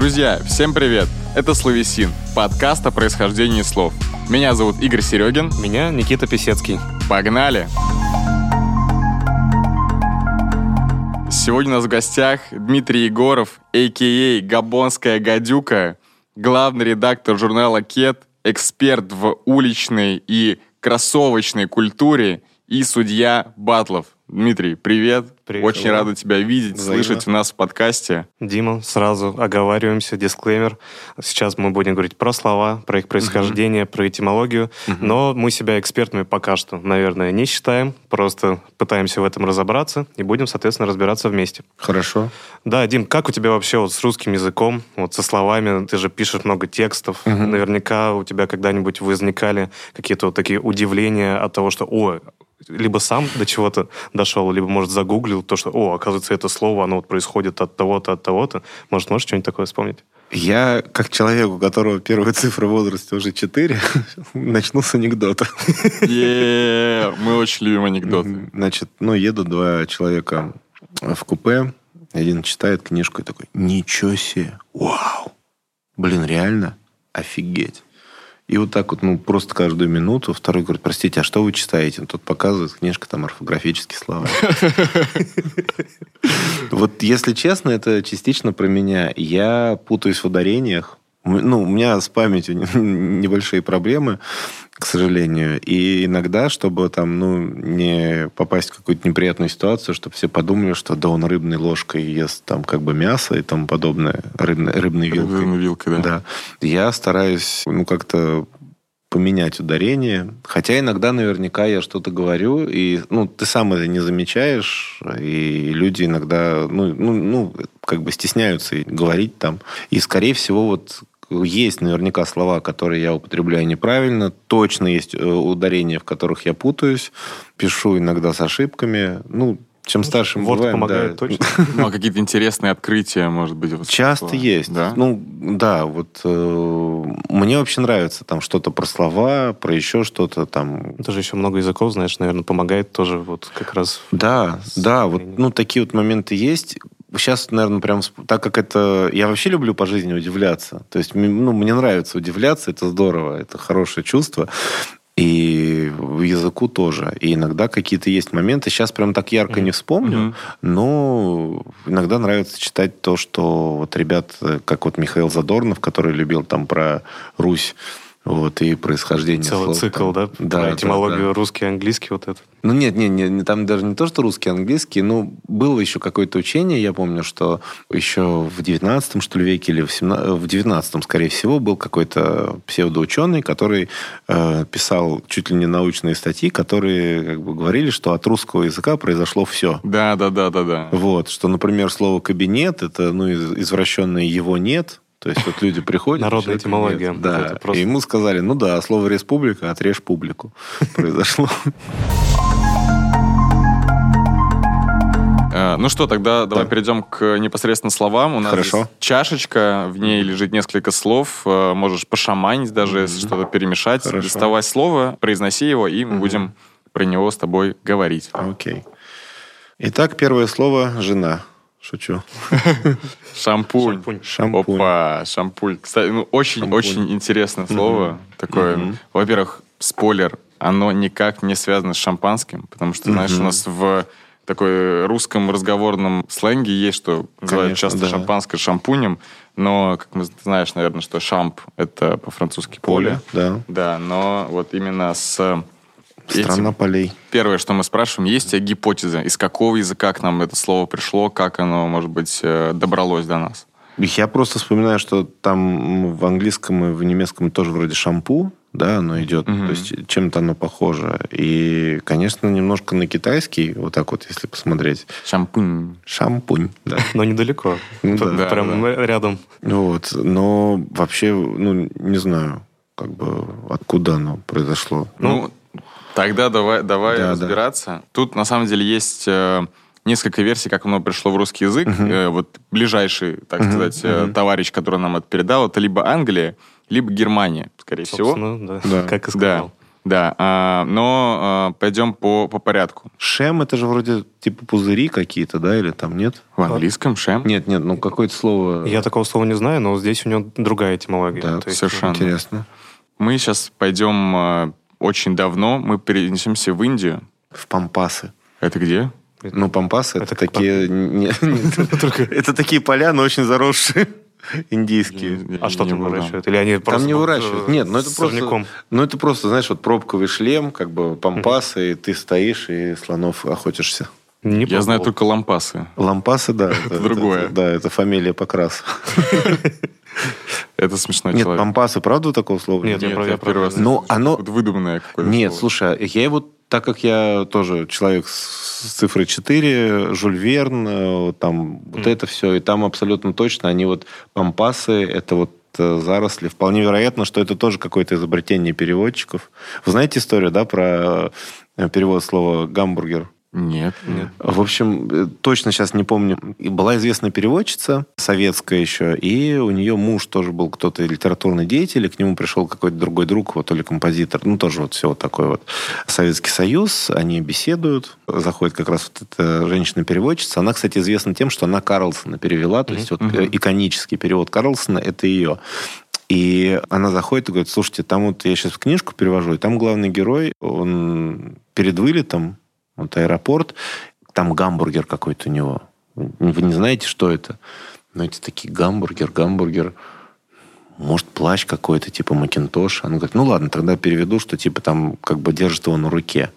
Друзья, всем привет! Это Словесин, подкаст о происхождении слов. Меня зовут Игорь Серегин. Меня Никита Писецкий. Погнали! Сегодня у нас в гостях Дмитрий Егоров, а.к.а. Габонская гадюка, главный редактор журнала «Кет», эксперт в уличной и кроссовочной культуре и судья батлов. Дмитрий, привет. Привет. Очень рада тебя видеть, Взаимно. слышать у нас в подкасте. Дима, сразу оговариваемся, дисклеймер. Сейчас мы будем говорить про слова, про их происхождение, про этимологию, но мы себя экспертами пока что, наверное, не считаем, просто пытаемся в этом разобраться и будем, соответственно, разбираться вместе. Хорошо. Да, Дим, как у тебя вообще вот с русским языком, вот со словами, ты же пишешь много текстов, наверняка у тебя когда-нибудь возникали какие-то вот такие удивления от того, что, о, либо сам до чего-то дошел, либо, может, загуглил то, что, о, оказывается, это слово, оно вот происходит от того-то, от того-то. Может, можешь что-нибудь такое вспомнить? Я, как человек, у которого первая цифра в возрасте уже 4, начну с анекдота. Е, Мы очень любим анекдоты. Значит, ну, едут два человека в купе. Один читает книжку и такой, ничего себе, вау. Блин, реально? Офигеть. И вот так вот, ну, просто каждую минуту второй говорит, простите, а что вы читаете? Тот показывает, книжка там орфографические слова. Вот, если честно, это частично про меня. Я путаюсь в ударениях. Ну, у меня с памятью небольшие проблемы, к сожалению. И иногда, чтобы там, ну, не попасть в какую-то неприятную ситуацию, чтобы все подумали, что да, он рыбной ложкой ест там как бы мясо и тому подобное, рыбной, рыбной вилкой. Рыбной вилкой, да. Да. Я стараюсь, ну, как-то поменять ударение. Хотя иногда наверняка я что-то говорю, и ну, ты сам это не замечаешь, и люди иногда, ну, ну, ну, как бы стесняются говорить там. И, скорее всего, вот есть наверняка слова, которые я употребляю неправильно. Точно есть э, ударения, в которых я путаюсь. Пишу иногда с ошибками. Ну, чем старше мы бываем, помогает да. точно. Ну, а какие-то интересные открытия, может быть? вот Часто такое? есть. Да? Ну, да, вот э, мне вообще нравится там что-то про слова, про еще что-то там. Ты же еще много языков знаешь, наверное, помогает тоже вот как раз... Да, да, вот ну, такие вот моменты есть. Сейчас, наверное, прям, так как это... Я вообще люблю по жизни удивляться. То есть, ну, мне нравится удивляться, это здорово, это хорошее чувство. И в языку тоже. И иногда какие-то есть моменты. Сейчас прям так ярко не вспомню, Мгм. но иногда нравится читать то, что вот ребят, э, как вот Михаил Задорнов, который любил там про Русь, вот, и происхождение Целый слов цикл, там. да? Да, Про этимологию да. русский, английский, вот это. Ну нет, нет, нет, не- там даже не то, что русский, английский, ну, было еще какое-то учение, я помню, что еще в 19 что ли, веке или в, 17, в 19 скорее всего, был какой-то псевдоученый, который э, писал чуть ли не научные статьи, которые как бы говорили, что от русского языка произошло все. Да, да, да, да, да. Вот, что, например, слово «кабинет» — это, ну, из- извращенное «его нет», то есть вот люди приходят... Народная этимология. нет. Да, просто- и ему сказали, ну да, слово «республика» отрежь публику. Произошло. Э, Ну что, тогда давай Да. перейдем к непосредственно словам. У нас Хорошо. чашечка, в ней лежит несколько слов. Э, Можешь пошаманить даже, если что-то перемешать. Хорошо. Доставай слово, произноси его, и мы будем про него с тобой говорить. Окей. Итак, первое слово «жена». Шучу. Шампунь. Шампунь. Шампунь. Опа, шампунь. Кстати, ну, очень, Шампунь. очень интересное слово. Такое, во-первых, спойлер, оно никак не связано с шампанским, потому что, знаешь, у нас в такой русском разговорном сленге есть, что называют Конечно, часто да. шампанское шампунем, но, как мы знаешь, наверное, что шамп — это по-французски поле. Да. Да, но вот именно с Страна полей. Первое, что мы спрашиваем, есть ли гипотеза, из какого языка к нам это слово пришло, как оно, может быть, э, добралось до нас? Я просто вспоминаю, что там в английском и в немецком тоже вроде шампу, да, оно идет. Мгм. То есть чем-то оно похоже. И, конечно, немножко на китайский, вот так вот, если посмотреть. Шампунь. Шампунь, да. Но недалеко. Ну да, Прям рядом. Вот. Но вообще, ну, не знаю, как бы откуда оно произошло. Ну, тогда давай, давай Да, да. разбираться. Тут, на самом деле, есть э, несколько версий, как оно пришло в русский язык. Э, вот ближайший, так Мгм, сказать, э, мгм. товарищ, который нам это передал, это либо Англия, либо Германия, скорее всего. Собственно, да. Да. Как и Да. сказал. Да, а, но а, пойдем по, по порядку. Шем это же вроде типа пузыри какие-то, да, или там нет? В английском шем? Нет, нет, ну какое-то слово... Я такого слова не знаю, но здесь у него другая этимология. Да, совершенно. Интересно. Мы сейчас пойдем а, очень давно, мы перенесемся в Индию. В пампасы. Это где? Ну, пампасы это, Это такие... Это такие поля, но очень заросшие. Индийские. Я А что там выращивают? Или они просто Там не выращивают. э, Нет, ну это просто, ну это просто, знаешь, вот пробковый шлем, как бы пампасы, и ты стоишь и слонов охотишься. Не Я знаю только лампасы. Лампасы, да. Это, другое. да, это фамилия Покрас. Это смешной Нет, человек. пампасы, правда такого слова? Нет, Нет, я первый раз Ну, оно- выдуманное какое-то Нет, слово. слушай, я его, так как я тоже человек с с цифрой 4, Жюль Верн, э, там вот это все, и там абсолютно точно они вот пампасы, это вот э, заросли. Вполне вероятно, что это тоже какое-то изобретение переводчиков. Вы знаете историю, да, про э, перевод слова гамбургер? Нет. Нет. В общем, э, точно сейчас не помню. И Была известная переводчица, советская еще, и у нее муж тоже был кто-то литературный деятель, и к нему пришел какой-то другой друг, вот, то ли композитор, ну, тоже вот все вот такой вот. Советский Союз, они беседуют, заходит как раз вот эта женщина-переводчица. Она, кстати, известна тем, что она Карлсона перевела, то есть вот э, иконический перевод Карлсона – это ее. И она заходит и говорит, слушайте, там вот я сейчас книжку перевожу, и там главный герой, он перед вылетом, вот аэропорт, там гамбургер какой-то у него. Вы не знаете, что это? Но эти такие гамбургер, гамбургер. Может, плащ какой-то, типа Макинтош. Она говорит, ну ладно, тогда переведу, что типа там как бы держит его на руке.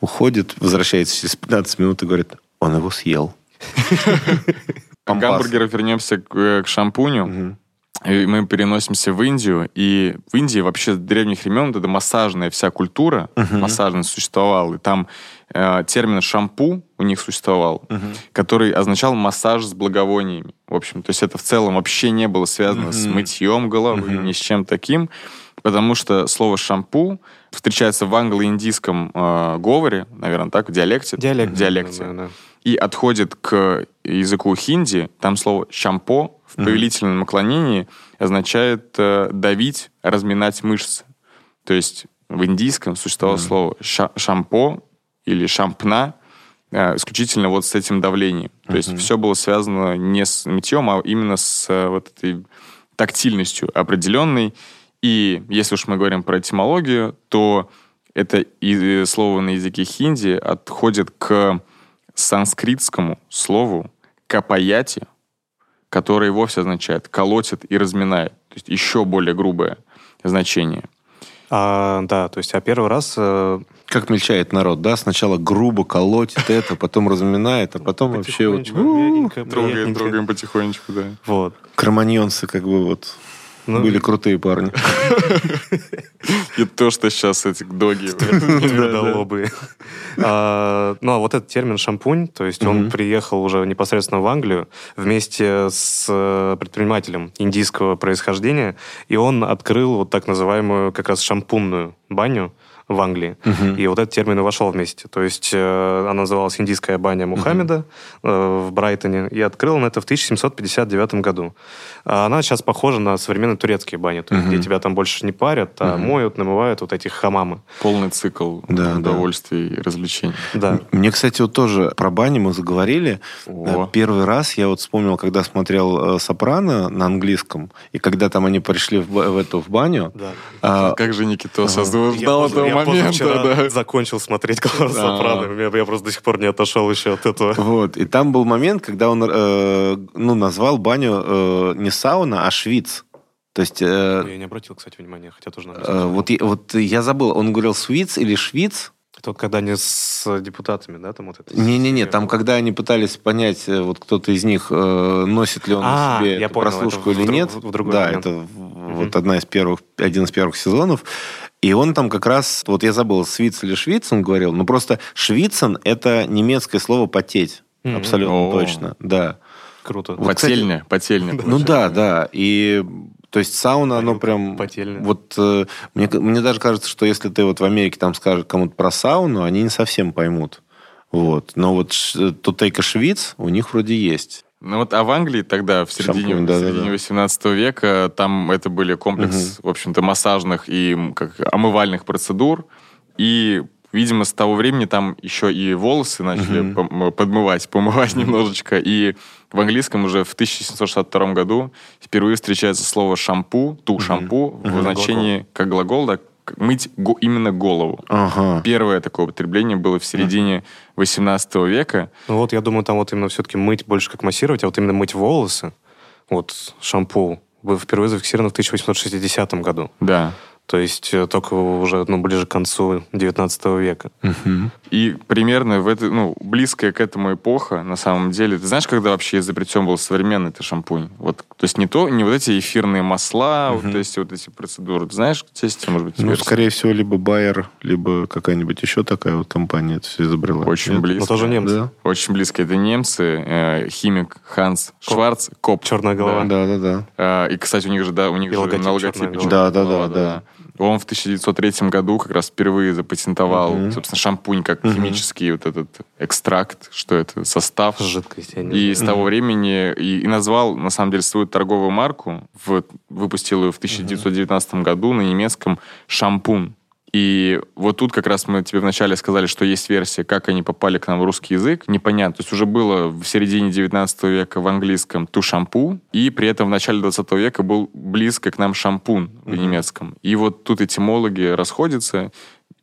Уходит, возвращается через 15 минут и говорит, он его съел. К гамбургеру вернемся к, э, шампуню. И мы переносимся в Индию, и в Индии вообще с древних времен вот эта массажная вся культура, массажная существовала, и там э, термин шампу у них существовал, который означал массаж с благовониями. В общем, то есть это в целом вообще не было связано с мытьем головы, ни с чем таким, потому что слово шампу встречается в англо-индийском э, говоре, наверное, так, в диалекте. Диалект. Диалекте Да, да. и отходит к языку хинди, там слово «шампо» в повелительном наклонении означает э, давить, разминать мышцы. То есть в индийском существовало слово ша- «шампо» или «шампна», э, исключительно вот с этим давлением. То есть все было связано не с мытьем, а именно с э, вот этой тактильностью определенной. И если уж мы говорим про этимологию, то это и- слово на языке хинди отходит к санскритскому слову капаяти, которое вовсе означает колотит и разминает. То есть еще более грубое значение. А, да, то есть, а первый раз э, Как мельчает народ, да? Сначала грубо колотит это, потом разминает, а потом вообще вот Трогаем, трогаем потихонечку, да. Вот. кроманьонцы как бы вот Ну, были крутые парни. И то, что сейчас эти доги... Твердолобые. А, Ну, а вот этот термин «шампунь», то есть он приехал уже непосредственно в Англию вместе с э, предпринимателем индийского происхождения, и он открыл вот так называемую как раз шампунную баню в Англии. И вот этот термин и вошел вместе. То есть э, она называлась «Индийская баня Мухаммеда» э, в Брайтоне, и открыл он это в 1759 году. А Она сейчас похожа на современные турецкие бани, то есть где тебя там больше не парят, а моют, намывают вот этих хамамы. Полный цикл Да, да. удовольствий и развлечений. Да. Мне, кстати, вот тоже про бани мы заговорили. О. Э, Первый раз я вот вспомнил, когда смотрел э, «Сопрано» на английском, и когда там они пришли в, в эту в баню. Да. а, Как же Никитос ждал Я этого я момента, да. закончил смотреть «Голос Да. Сопрано». Я, я просто до сих пор не отошел еще от этого. Вот. И там был момент, когда он э, ну, назвал баню э, не сауна, а швиц. То есть... э, Я не обратил, кстати, внимания, хотя тоже надо. э, вот, я- вот я забыл, он говорил свиц или швиц? Это вот когда они с депутатами, да, там вот это... Не-не-не, там, когда они пытались понять, э, вот кто-то из них э, носит ли он А, себе я эту понял, прослушку это в или друг- нет. в- в другой да, момент. это в- вот одна из первых, один из первых сезонов. И он там как раз, вот я забыл, свиц или швиц, он говорил, но просто швицен – это немецкое слово «потеть». Мгм. Абсолютно О. точно, да. Круто. Вот, кстати, Потельня, потельня. Ну да, да. И то есть сауна, оно прям... потельня. Вот э, мне, мне даже кажется, что если ты вот в Америке там скажешь кому-то про сауну, они не совсем поймут. Вот. Но вот ш- тутейка швиц у них вроде есть. Ну вот, а в Англии тогда, в середине, Шампунь, да, в середине да, да. 18 века, там это были комплекс, в общем-то, массажных и как, омывальных процедур. И, видимо, с того времени там еще и волосы начали пом- подмывать, помывать немножечко. И в английском уже в 1762 году впервые встречается слово «шампу», «ту шампу» в значении как глагол, да, мыть го- именно голову. Ага. Первое такое употребление было в середине 18 века. Ну вот, я думаю, там вот именно все-таки мыть больше как массировать, а вот именно мыть волосы, вот шампу, был впервые зафиксировано в 1860 году. Да. То есть э, только уже ну, ближе к концу 19 века. Мгм. И примерно в этой, ну, близкая к этому эпоха, на самом деле. Ты знаешь, когда вообще изобретен был современный ты шампунь? Вот, то есть не то, не вот эти эфирные масла, вот, Мгм. то есть вот эти процедуры. Ты знаешь, есть, может быть, Ну, версия? скорее всего, либо Байер, либо какая-нибудь еще такая вот компания это все изобрела. Очень Нет? близко. Но тоже немцы. Да. Очень близко. Это немцы, э, химик Ханс Шварц, Коп. Черная голова. Да, да, да. А, И, кстати, у них же, да, у них И же логотип на логотипе черная голова. Да, да, голова, да, да. Он в 1903 году как раз впервые запатентовал, Мгм. собственно, шампунь как Мгм. химический вот этот экстракт, что это, состав. Жидкость, я не И знаю. с того времени и, и назвал, на самом деле, свою торговую марку, в, выпустил ее в 1919 году на немецком «Шампун». И вот тут как раз мы тебе вначале сказали, что есть версия, как они попали к нам в русский язык. Непонятно. То есть уже было в середине 19 века в английском «ту шампу», и при этом в начале 20 века был близко к нам «шампун» в немецком. И вот тут этимологи расходятся,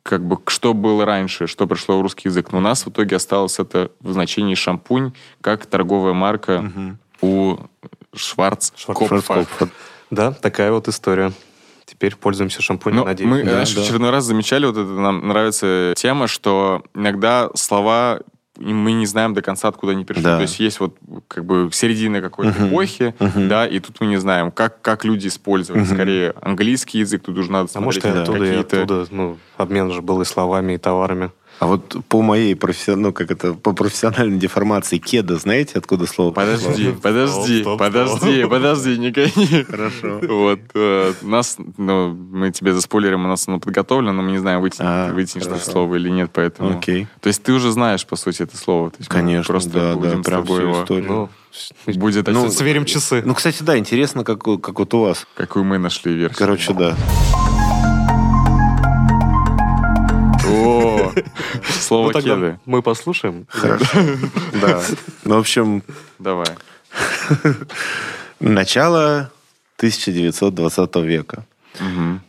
как бы что было раньше, что пришло в русский язык. Но у нас в итоге осталось это в значении «шампунь» как торговая марка Мгм. у Шварц Шварц- Шварцкопф. Да, такая вот история. Теперь пользуемся шампунем, Ну, надеюсь. мы, Да, знаешь, да. в очередной раз замечали, вот это нам нравится тема, что иногда слова и мы не знаем до конца, откуда они пришли. Да. То есть есть вот как бы середина какой-то Мгм. эпохи, Мгм. да, и тут мы не знаем, как, как люди использовали. Мгм. Скорее, английский язык, тут уже надо А может, и смотреть оттуда, и какие-то... оттуда. Ну, обмен же был и словами, и товарами. А вот по моей профессион... ну, как это, по профессиональной деформации кеда, знаете, откуда слово Подожди, пришло? подожди, стоп, подожди, стоп. подожди, не гони. Хорошо. Вот, э, нас, ну, мы тебе заспойлерим, у нас оно подготовлено, но мы не знаем, вытянешь, А, вытянешь это слово или нет, поэтому... Окей. То есть ты уже знаешь, по сути, это слово. То есть Конечно, просто да, да, будем с прям тобой всю его... историю. Ну, Будет Ну, сверим часы. Ну, кстати, да, интересно, как, как вот у вас. какую мы нашли версию. Короче, да. О, слово Ну, кеды. мы послушаем. Хорошо. Да. Ну, в общем, Давай. начало 1920 века.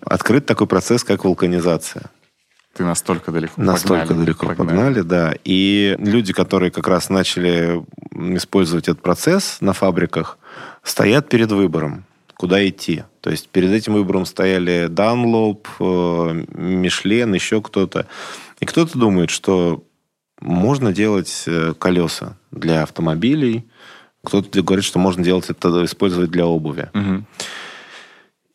Открыт такой процесс, как вулканизация. Ты настолько далеко Настолько Погнали, далеко погнали. да. И люди, которые как раз начали использовать этот процесс на фабриках, стоят перед выбором, куда идти. То есть перед этим выбором стояли Данлоп, э, Мишлен, еще кто-то. И кто-то думает, что можно делать э, колеса для автомобилей, кто-то говорит, что можно делать это, использовать для обуви.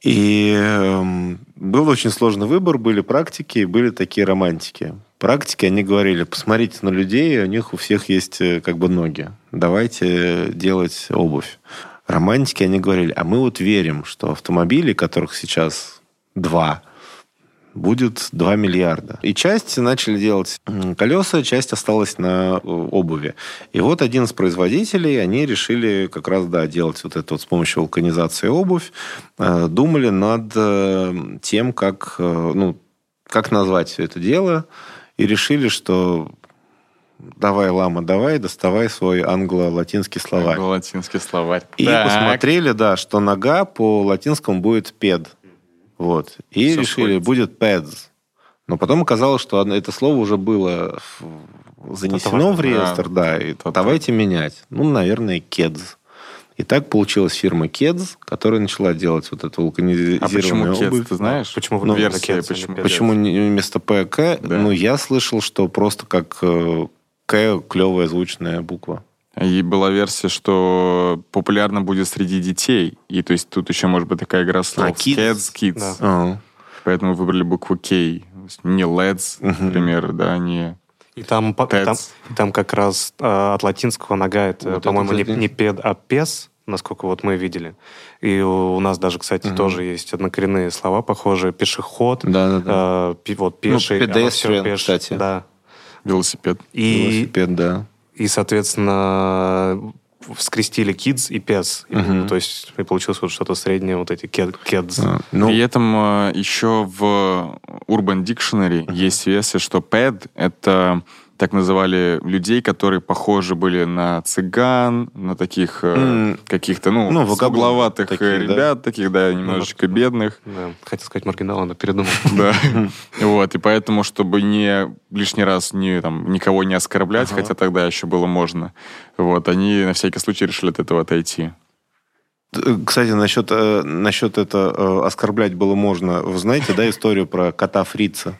И эм, был очень сложный выбор, были практики, были такие романтики. Практики, они говорили, посмотрите на людей, у них у всех есть э, как бы ноги. Давайте делать обувь. Романтики, они говорили, а мы вот верим, что автомобили, которых сейчас два, будет 2 миллиарда. И часть начали делать колеса, часть осталась на э, обуви. И вот один из производителей, они решили как раз, да, делать вот это вот с помощью вулканизации обувь. Э, Думали над э, тем, как, ну, как назвать все это дело. И решили, что давай, лама, давай, доставай свой англо-латинский словарь. Латинский словарь. И Так. посмотрели, да, что нога по латинскому будет пед. Вот. И Всё решили, сходится. будет peds. Но потом оказалось, что это слово уже было занесено в реестр, да, и давайте менять. Ну, наверное, кедс. И так получилась фирма Кедс, которая начала делать вот эту А вулканизированную почему кед, обувь. ты знаешь? Почему вы ну, версия, а не почему? Почему не вместо ПК? Да. Ну, я слышал, что просто как э, К клевая звучная буква. И была версия, что популярно будет среди детей. И то есть тут еще может быть такая игра слов. А, kids? Kids, kids. Да. А, Поэтому выбрали букву есть Не Let's, Мгм. например, да, не... И там, там, там как раз э, от латинского нога это, Вот по-моему, не, не пед, а пес, насколько вот мы видели. И у, у нас даже, кстати, Мгм. тоже есть однокоренные слова похожие. Пешеход, Да-да-да. э, пи- вот пеший. Ну, оно всё pedestrian, пеш- кстати. Да. Велосипед. И, Велосипед, да. И, соответственно, скрестили kids и pets. И, Мгм. то есть и получилось вот что-то среднее, вот эти kid- kids. А, Ну, При этом э, еще в Urban Dictionary есть версия, что ped — это так называли людей, которые похожи были на цыган, на таких э, каких-то, ну, Ну, угловатых такие, да. ребят, таких, да, немножечко вот. бедных. Да. Хотел сказать маргинал, но передумал. Да. Вот, и поэтому, чтобы не лишний раз не, там, никого не оскорблять, Ага. хотя тогда еще было можно, вот, они на всякий случай решили от этого отойти. Э, Кстати, насчет, э, насчет это э, оскорблять было можно. Вы знаете, да, историю про кота Фрица?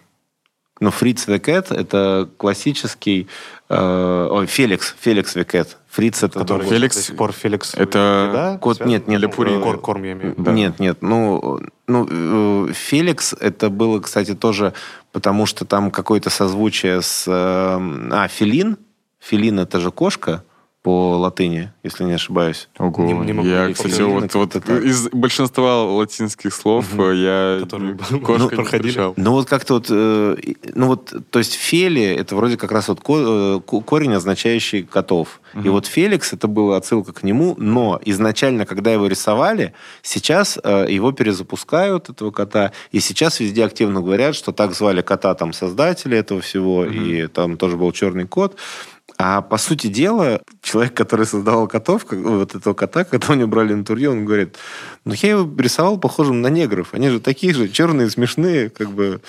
Ну, Фриц Cat — это классический... э, ой, Феликс, Феликс Cat. Фриц — это... Который Феликс- до сих пор Феликс. это да? кот- связан? нет, нет, Лепурин. Кор- корм, я имею в виду. Да. Нет, нет, ну, ну, э, Феликс это было, кстати, тоже потому, что там какое-то созвучие с... э, а, Филин. Филин это же кошка по латыни, если не ошибаюсь. Ого. Не- не могу я, кстати, вот, вот из большинства латинских слов э, я Которые кошка ну, проходили. встречал. Ну вот как-то вот, э, ну вот, то есть Фели это вроде как раз вот ко- э, ко- корень, означающий котов. И вот Феликс это была отсылка к нему, но изначально, когда его рисовали, сейчас э, его перезапускают этого кота, и сейчас везде активно говорят, что так звали кота там создатели этого всего, и там тоже был черный кот. А по сути дела, человек, который создавал котов, как- вот этого кота, когда у него брали интервью, он говорит, ну я его рисовал похожим на негров. Они же такие же, черные, смешные, как бы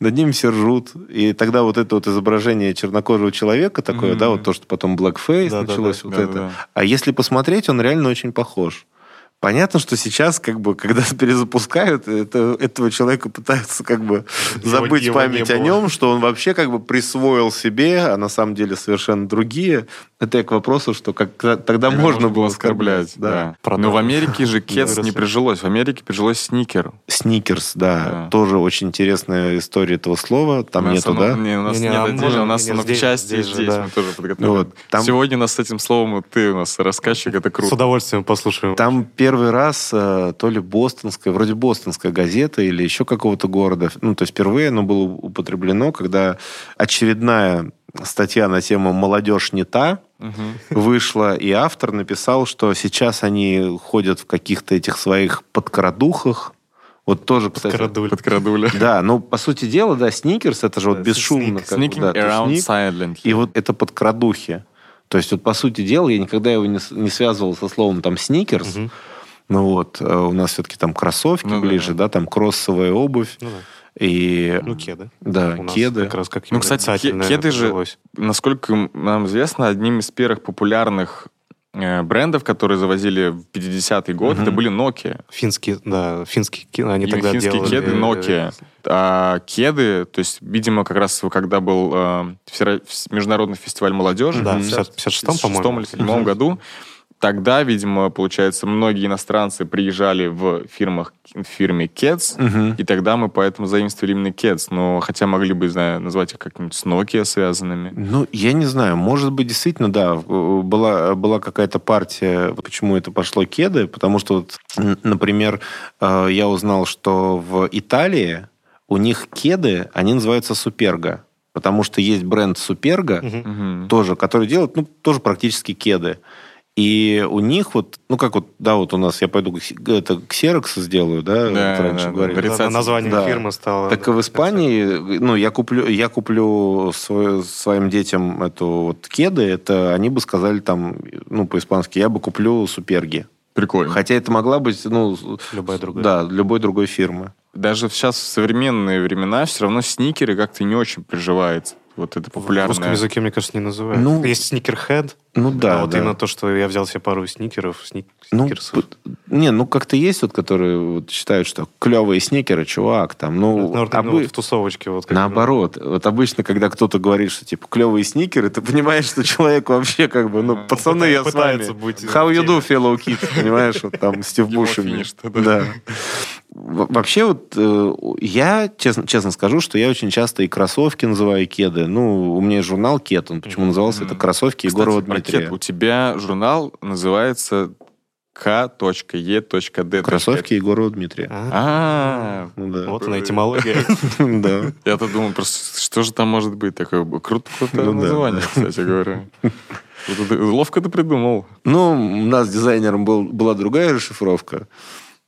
над ними все ржут. И тогда вот это вот изображение чернокожего человека такое, Мгм. да, вот то, что потом blackface Да-да-да. началось, вот это. Да-да-да. А если посмотреть, он реально очень похож. Понятно, что сейчас, как бы, когда перезапускают, это, этого человека пытаются как бы Его- забыть его не память о нем, что он вообще как бы присвоил себе, а на самом деле совершенно другие. Это я к вопросу, что как, тогда можно было оскорблять. да. Да. Но в Америке же Выросли. не прижилось. В Америке прижилось сникер. Сникерс, да, Да. тоже очень интересная история этого слова. Там нас нету, оно- да? Не, у нас а отдельно, можно у нас оно в части здесь здесь, же, да. мы тоже подготовили. Вот, там- Сегодня у нас с этим словом ты у нас рассказчик, это С круто. удовольствием послушаем. Там первый раз э, то ли бостонская, вроде бостонская газета или еще какого-то города, ну, то есть впервые оно было употреблено, когда очередная статья на тему «Молодежь не та» Мгм. вышла, и автор написал, что сейчас они ходят в каких-то этих своих подкрадухах. Вот тоже, кстати... Карадуль. Подкрадуля. Да, ну, по сути дела, да, сникерс, это же вот Да, бесшумно. sneak- как бы, Sneaking да, around sneak, silently. И вот это подкрадухи. То есть, вот, по сути дела, я никогда его не, не связывал со словом там сникерс. Мгм. Ну вот, э, у нас все-таки там кроссовки Ну да, ближе, да. там кроссовая обувь. Ну да. И, Ну, кеды. да, У нас кеды. как раз как Ну, кстати, кеды же-. Насколько нам известно, одним из первых популярных э, брендов, которые завозили в 50-е годы, Мгм. это были Nokia. Финские, да, финские кеды, они И тогда финские делали... кеды Nokia. А кеды, то есть, видимо, как раз когда был э, международный фестиваль молодежи, Да, в в 56-м, 56 по-моему. или 7 году, тогда, видимо, получается, многие иностранцы приезжали в фирмах, в фирме Keds, Мгм. и тогда мы поэтому заимствовали именно Keds, но хотя могли бы, знаю, назвать их как-нибудь с Nokia связанными. Ну, я не знаю, может быть, действительно, да, э, была, была какая-то партия, почему это пошло кеды, потому что, вот, например, э, я узнал, что в Италии у них кеды, они называются Суперга, потому что есть бренд Суперга. Мгм. тоже, который делает, ну, тоже практически кеды. И у них вот, ну, как вот, да, вот у нас, я пойду к- это, ксерокс сделаю, да, Да, вот раньше да, да. говорили. Да. Название Да. фирмы стало... Так и в Испании, ну, я куплю, я куплю свой- своим детям эту вот кеды, это они бы сказали там, ну, по-испански, я бы куплю суперги. Прикольно. Хотя это могла быть, ну, Любая другая. да, любой другой фирмы. Даже сейчас в современные времена все равно сникеры как-то не очень приживается. Вот это В популярное. русском языке, мне кажется, не называют. Ну, Есть сникерхед. Ну да, а вот да. именно то, что я взял себе пару сникеров, сник- Ну, сникерсов. не, ну как-то есть вот, которые вот считают, что клевые сникеры, чувак, там, ну, Наверное, обы- вот в тусовочке. Вот, как Наоборот, вот обычно, когда кто-то говорит, что типа клевые сникеры, ты понимаешь, что человек вообще как бы, ну, А, пацаны, я с вами. быть How в you do, fellow kids, понимаешь, вот там Стив финиш-то, да. Вообще вот э, я, честно, честно скажу, что я очень часто и кроссовки называю и кеды. Ну, у меня есть журнал Кет, он почему назывался это кроссовки Кстати, Егорова Дмитрия. кет. У тебя журнал называется k.e.d. Кроссовки Егорова Дмитрия. А, А, Ну да. Вот она, этимология. Да. я-то думал, просто что же там может быть такое? Круто, крутое Ну название, кстати говоря. Вот это Ловко ты придумал. Ну, у нас с дизайнером был, была другая расшифровка.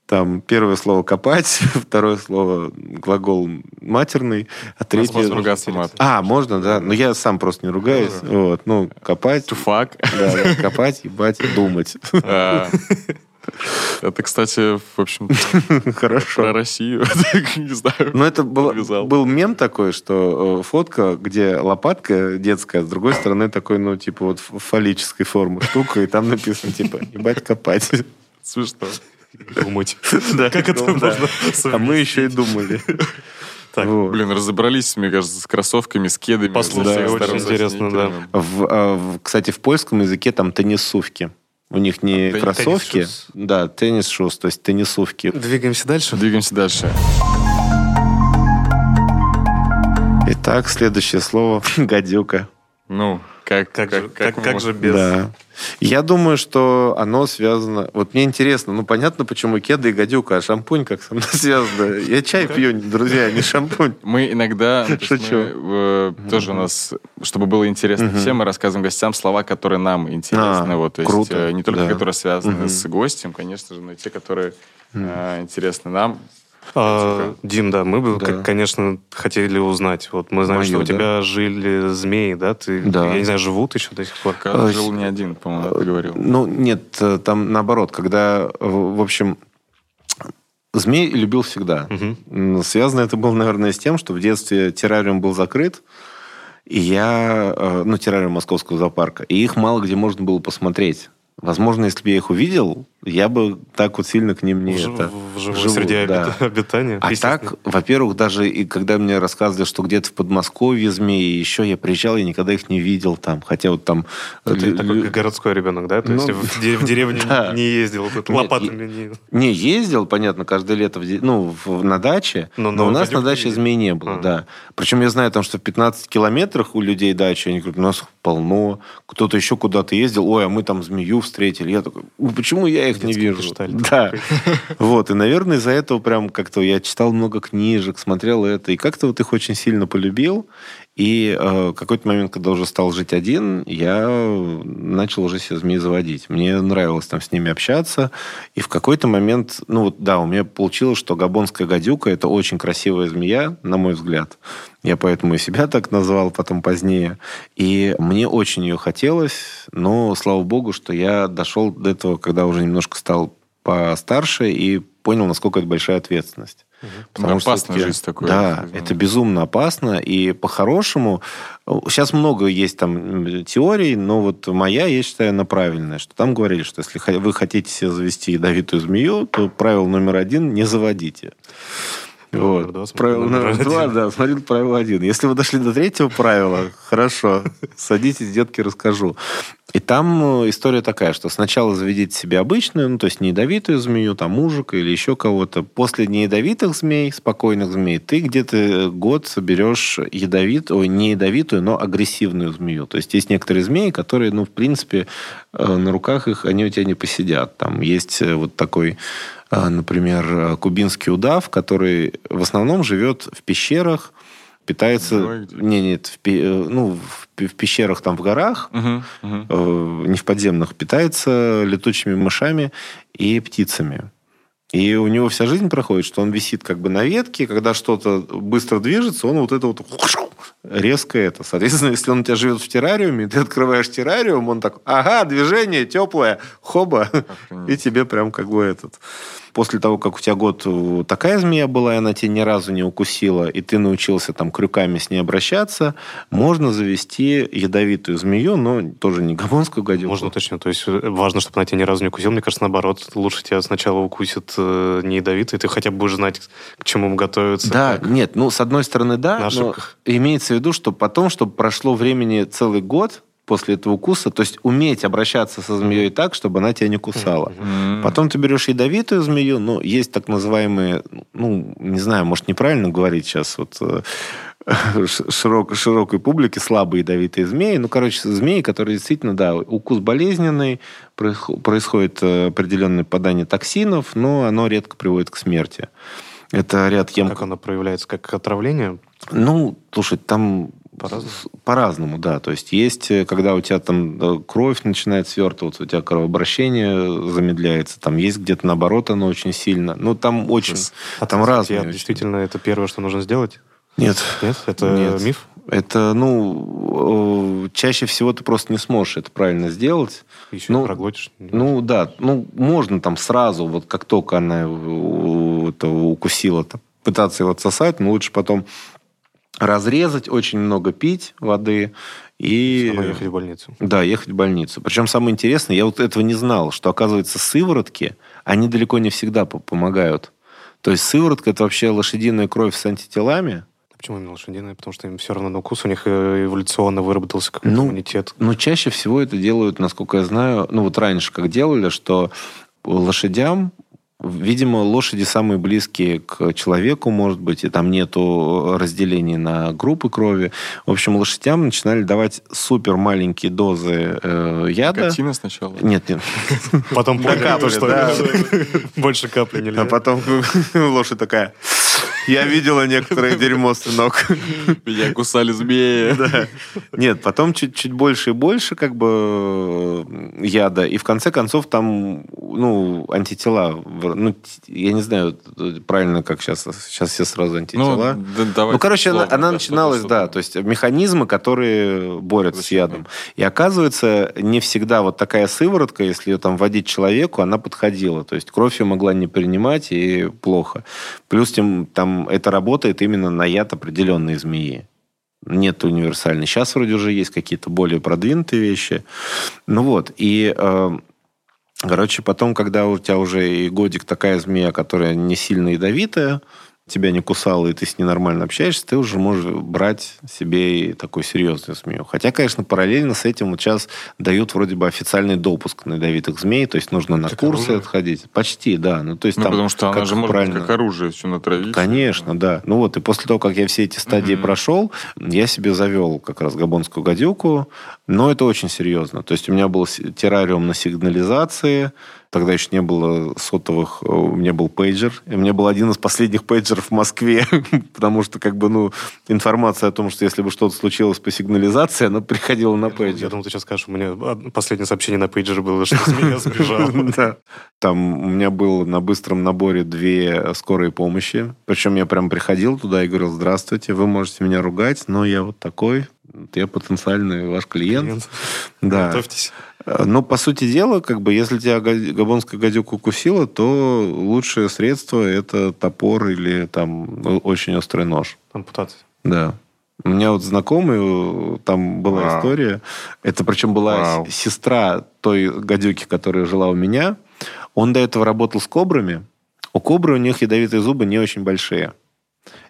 Там первое слово «копать», второе слово глагол матерный, а третье... можно ругаться матом. А, можно, да. Но я сам просто не ругаюсь. Вот, ну, копать. Туфак. Да, да, копать, ебать, думать. А, Это, кстати, в общем, про Хорошо. Россию. Не знаю. Ну, это был, был мем такой, что э, фотка, где лопатка детская, с другой стороны такой, ну, типа вот фаллической формы штука, и там написано, типа, ебать, копать. Смешно. Думать. Да, Как это ну, да. можно А мы еще и думали. Так, Вот. Блин, разобрались, мне кажется, с кроссовками, с кедами. Послушай, всех очень интересно, да. В, а, в- кстати, в польском языке там теннисувки. У них не А, кроссовки, теннис-шуз. да, теннис-шуз, то есть теннисувки. Двигаемся дальше. Двигаемся дальше. Итак, следующее слово – гадюка. Ну, как, Как, же, как, мы как же без... Да. Я думаю, что оно связано... Вот мне интересно, ну, понятно, почему кеды и гадюка, а шампунь как со мной связано. Я чай пью, друзья, а не шампунь. Мы иногда, Шучу. мы, э, тоже у нас, чтобы было интересно всем, мы рассказываем гостям слова, которые нам интересны. А, вот, то есть круто, э, не только да. которые связаны с гостем, конечно же, но и те, которые э, интересны нам. А, Дим, да, мы бы, Да. как, конечно, хотели узнать. Вот мы знаем, Моё, что у да? тебя жили змеи, да? Ты, Да. Я не знаю, живут еще до сих пор. Пока А, жил не один, по-моему, да, ты говорил. Ну, нет, э, там наоборот, когда, э, в общем, змей любил всегда. М, Связано это было, наверное, с тем, что в детстве террариум был закрыт, и я, э, ну, террариум Московского зоопарка, и их мало где можно было посмотреть. Возможно, если бы я их увидел, я бы так вот сильно к ним не в, это... в живой вживую, среде да. обит- обитания. А так, во-первых, даже и когда мне рассказывали, что где-то в Подмосковье змеи, еще я приезжал, я никогда их не видел там. Хотя вот там... Ты лю- такой лю- городской ребенок, да? То Ну, есть в, де- в деревню да. не ездил, вот лопатами не... Не, ездил, понятно, каждое лето в ну, в- на даче, Но но, на у нас на не даче ездил. змей не было, А. да. Причем я знаю, там, что в 15 километрах у людей дачи, они говорят, у нас полно, кто-то еще куда-то ездил, ой, а мы там змею встретили. Я такой, «Ну, почему я их не Детский вижу? гештальт. Да. Вот, и, наверное, из-за этого прям как-то я читал много книжек, смотрел это, и как-то вот их очень сильно полюбил. И э, какой-то момент, когда уже стал жить один, я начал уже себе змей заводить. Мне нравилось там с ними общаться. И в какой-то момент, ну вот да, у меня получилось, что габонская гадюка – это очень красивая змея, на мой взгляд. Я поэтому и себя так назвал потом позднее. И мне очень ее хотелось, но слава богу, что я дошел до этого, когда уже немножко стал постарше и понял, насколько это большая ответственность. Ну, опасно всё-таки- жить с такой Да, это безумно опасно. И по-хорошему, сейчас много есть там теорий, но вот моя, я считаю, она правильная. Что там говорили, что если вы хотите себе завести ядовитую змею, то правило номер один – не заводите. Вот. смотри, правило номер два, да, смотри правило один. Если вы дошли до третьего правила, хорошо, садитесь, детки, расскажу. И там э, история такая, что сначала заведите себе обычную, ну, то есть не ядовитую змею, там, мужика или еще кого-то. После неядовитых змей, спокойных змей, ты где-то год соберешь ядовит, ой, не ядовитую, но агрессивную змею. То есть есть некоторые змеи, которые, ну, в принципе, э, на руках их, они у тебя не посидят. Там есть э, вот такой например, э, кубинский удав, который в основном живет в пещерах, питается... Ой? Не, нет, в, э, ну, в, в пещерах там в горах, Мгм, мгм. э, не в подземных, питается летучими мышами и птицами. И у него вся жизнь проходит, что он висит как бы на ветке, когда что-то быстро движется, он вот это вот резко это. Соответственно, если он у тебя живет в террариуме, ты открываешь террариум, он так, ага, движение теплое, хоба, Охренеть. и тебе прям как бы этот. После того, как у тебя год э, такая змея была, и она тебя ни разу не укусила, и ты научился там крюками с ней обращаться, можно завести ядовитую змею, но тоже не габонскую гадюку. Можно уточнить. То есть э, важно, чтобы она тебя ни разу не укусила. Мне кажется, наоборот, лучше тебя сначала укусит э, не ядовитый, ты хотя бы будешь знать, к чему готовиться. Да, как. нет, ну, с одной стороны, да, но имеется в виду, что потом, чтобы прошло времени целый год после этого укуса, то есть уметь обращаться со змеей так, чтобы она тебя не кусала. Потом ты берешь ядовитую змею, ну, есть так называемые, ну, не знаю, может, неправильно говорить сейчас, вот э, широк, широкой публике слабые ядовитые змеи. Ну, короче, змеи, которые действительно, да, укус болезненный, происхо- происходит э, определенное попадание токсинов, но оно редко приводит к смерти. Это ряд ем... Как оно проявляется? Как отравление? Ну, слушай, там По-разному? По-разному, да. То есть есть, э, когда у тебя там э, кровь начинает свертываться, у тебя кровообращение замедляется, там есть где-то наоборот оно очень сильно. Ну, там очень... А там разные. очень. Действительно, это первое, что нужно сделать? Нет. Нет? Это Нет. миф? Это, ну, э, чаще всего ты просто не сможешь это правильно сделать. Еще Ну, проглотишь? Ну да, ну можно там сразу, вот как только она это, укусила, там, пытаться его отсосать, но лучше потом разрезать, очень много пить воды и... Снова ехать в больницу. Да, ехать в больницу. Причем самое интересное, я вот этого не знал, что, оказывается, сыворотки, они далеко не всегда по- помогают. То есть сыворотка – это вообще лошадиная кровь с антителами, А Почему именно лошадиные? Потому что им все равно на укус, у них э, эволюционно выработался какой-то Ну, иммунитет. Но чаще всего это делают, насколько я знаю, ну вот раньше как делали, что лошадям, видимо, лошади самые близкие к человеку, может быть, и там нету разделений на группы крови. В общем, лошадям начинали давать супер маленькие дозы э, яда. Никотина сначала. Нет, нет. Потом поняли, капли, что больше капли нельзя. А потом лошадь такая, я видела некоторое дерьмо, сынок. Меня кусали змеи. Да. Нет, потом чуть-чуть больше и больше как бы э, яда, и в конце концов там, ну, антитела, ну, я не знаю э, правильно, как сейчас, сейчас все сразу антитела. Ну, да, давай Ну, короче, она, условно, она да, начиналась, что-то, да, то есть механизмы, которые борются с ядом. И оказывается, не всегда вот такая сыворотка, если ее там вводить человеку, она подходила. То есть кровь ее могла не принимать, и плохо. Плюс тем, там это работает именно на яд определенной змеи. Нет универсальной. Сейчас вроде уже есть какие-то более продвинутые вещи. Ну вот, и... э, Короче, потом, когда у тебя уже и годик такая змея, которая не сильно ядовитая, тебя не кусала, и ты с ней нормально общаешься, ты уже можешь брать себе и такую серьезную змею. Хотя, конечно, параллельно с этим вот сейчас дают вроде бы официальный допуск на ядовитых змей, то есть нужно на Как курсы оружие? отходить. Почти, да. Ну, то есть Ну, там потому что она как же может правильно- как оружие все натравить. Конечно, да. Ну вот, и после того, как я все эти стадии Мгм. прошел, я себе завел как раз габонскую гадюку, но это очень серьезно. То есть у меня был террариум на сигнализации, тогда еще не было сотовых, э, у меня был пейджер, и у меня был один из последних пейджеров в Москве, потому что, как бы, ну, информация о том, что если бы что-то случилось по сигнализации, она приходила на думал, Я пейджер. думал, ты сейчас скажешь, у меня последнее сообщение на пейджере было, что змея сбежала. Да. Там у меня было на быстром наборе две скорые помощи. Причем я прям приходил туда и говорил, здравствуйте, вы можете меня ругать, но я вот такой, я потенциальный ваш клиент. Клиент. Да. Готовьтесь. Но, по сути дела, как бы, если тебя га- габонская гадюка укусила, то лучшее средство – это топор или там ну, очень острый нож. Ампутация. Да. У меня вот знакомый, э, там была Вау. история. Это причем была Вау. сестра той гадюки, которая жила у меня. Он до этого работал с кобрами. У кобры у них ядовитые зубы не очень большие.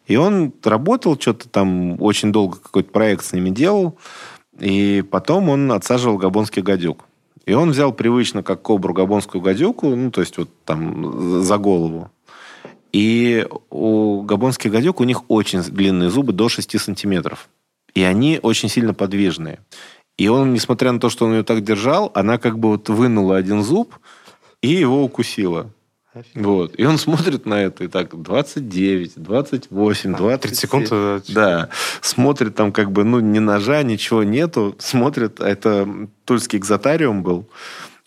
И он работал, что-то там очень долго какой-то проект с ними делал. И потом он отсаживал габонских гадюк. И он взял привычно, как кобру, габонскую гадюку, ну, то есть вот там за голову. И у габонских гадюк у них очень длинные зубы, до 6 сантиметров. И они очень сильно подвижные. И он, несмотря на то, что он ее так держал, она как бы вот вынула один зуб и его укусила. Вот. И он смотрит на это, и так 29, 28, 20. 30 секунд. э, Да, смотрит там как бы, ну, ни ножа, ничего нету. Смотрит, а это тульский экзотариум был.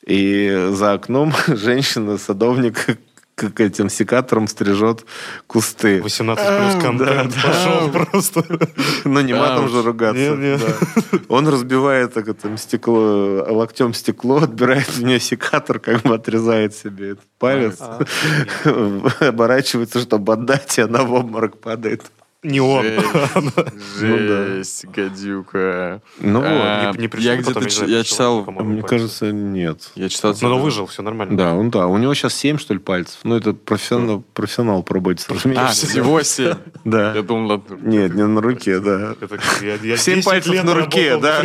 И за окном женщина-садовник как этим секатором стрижет кусты. 18 плюс контент да. пошел просто. Ну, не матом же ругаться. Не, не. Да. Он разбивает так, это, стекло, локтем стекло, отбирает у нее секатор, как бы отрезает себе этот палец, А, оборачивается, чтобы отдать, и она в обморок падает. Не он. Жесть, гадюка. Ну А, Не- пришел Я где-то я читал... Мне кажется, нет. Я читал... Ну, но выжил, все нормально. Да, он да. У него сейчас 7, что ли, пальцев. Ну, это профессионал, профессионал пробует А, всего семь. Да. Я думал. Нет, не на руке, да. Это как я- я Семь 10 пальцев на руке, да.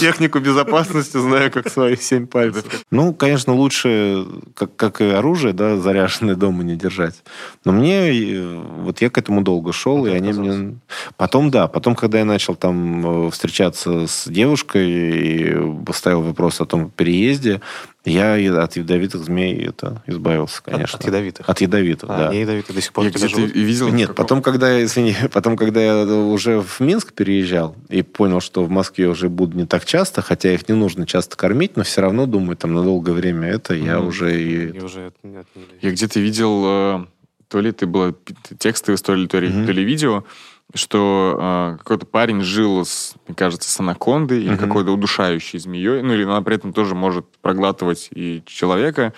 Технику безопасности знаю, как свои семь пальцев. Ну, конечно, лучше, как, как и оружие, да, заряженное дома не держать. Но мне э, вот я к этому долго шел, А и они мне... Потом, да, потом, когда я начал там э, встречаться с девушкой и поставил вопрос о том переезде, я от ядовитых змей это избавился, конечно. от ядовитых? От ядовитых, А, да. они ядовитые до сих пор Я где-то живут? видел... Нет, какого- потом, когда я, извини, потом, когда я уже в Минск переезжал и понял, что в Москве уже буду не так часто, хотя их не нужно часто кормить, но все равно думаю, там на долгое время это я Мгм. уже и... И уже. Я где-то видел, э, то ли это было текстовая история, то ли, Мгм. то ли видео, что э, какой-то парень жил, с, мне кажется, с анакондой или Мгм. какой-то удушающей змеей, ну или она при этом тоже может проглатывать и человека.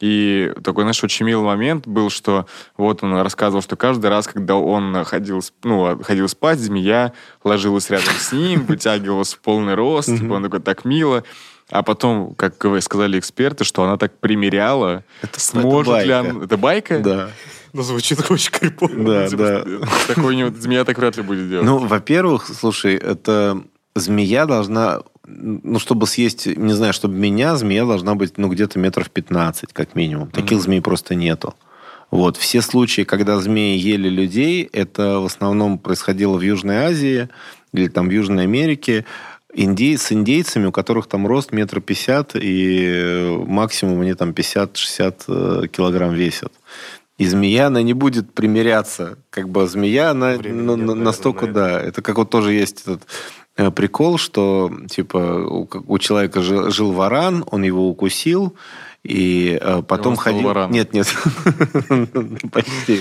И такой, знаешь, очень милый момент был, что вот он рассказывал, что каждый раз, когда он ходил, ну, ходил спать, змея ложилась рядом с ним, вытягивалась в полный рост, типа он такой, так мило. А потом, как сказали эксперты, что она так примеряла, Это- сможет это ли она... Это байка? Да. Ну, звучит очень крипово. Да, да. Такой змея так вряд ли будет делать. Ну, во-первых, слушай, это змея должна, ну, чтобы съесть, не знаю, чтобы меня, змея должна быть, ну, где-то метров 15, как минимум. Таких змей просто нету. Вот. Все случаи, когда змеи ели людей, это в основном происходило в Южной Азии или там в Южной Америке. Индей, с индейцами, у которых там рост метр пятьдесят, и э, максимум они там 50-60 э, килограмм весят. И змея, она не будет примиряться. Как бы змея, она Времени ну, нет, на- наверное, настолько, на это. да. Это как вот тоже есть этот э, прикол, что типа у, человека жил, жил варан, он его укусил, и э, потом ходил... вараном. Нет, нет. Почти.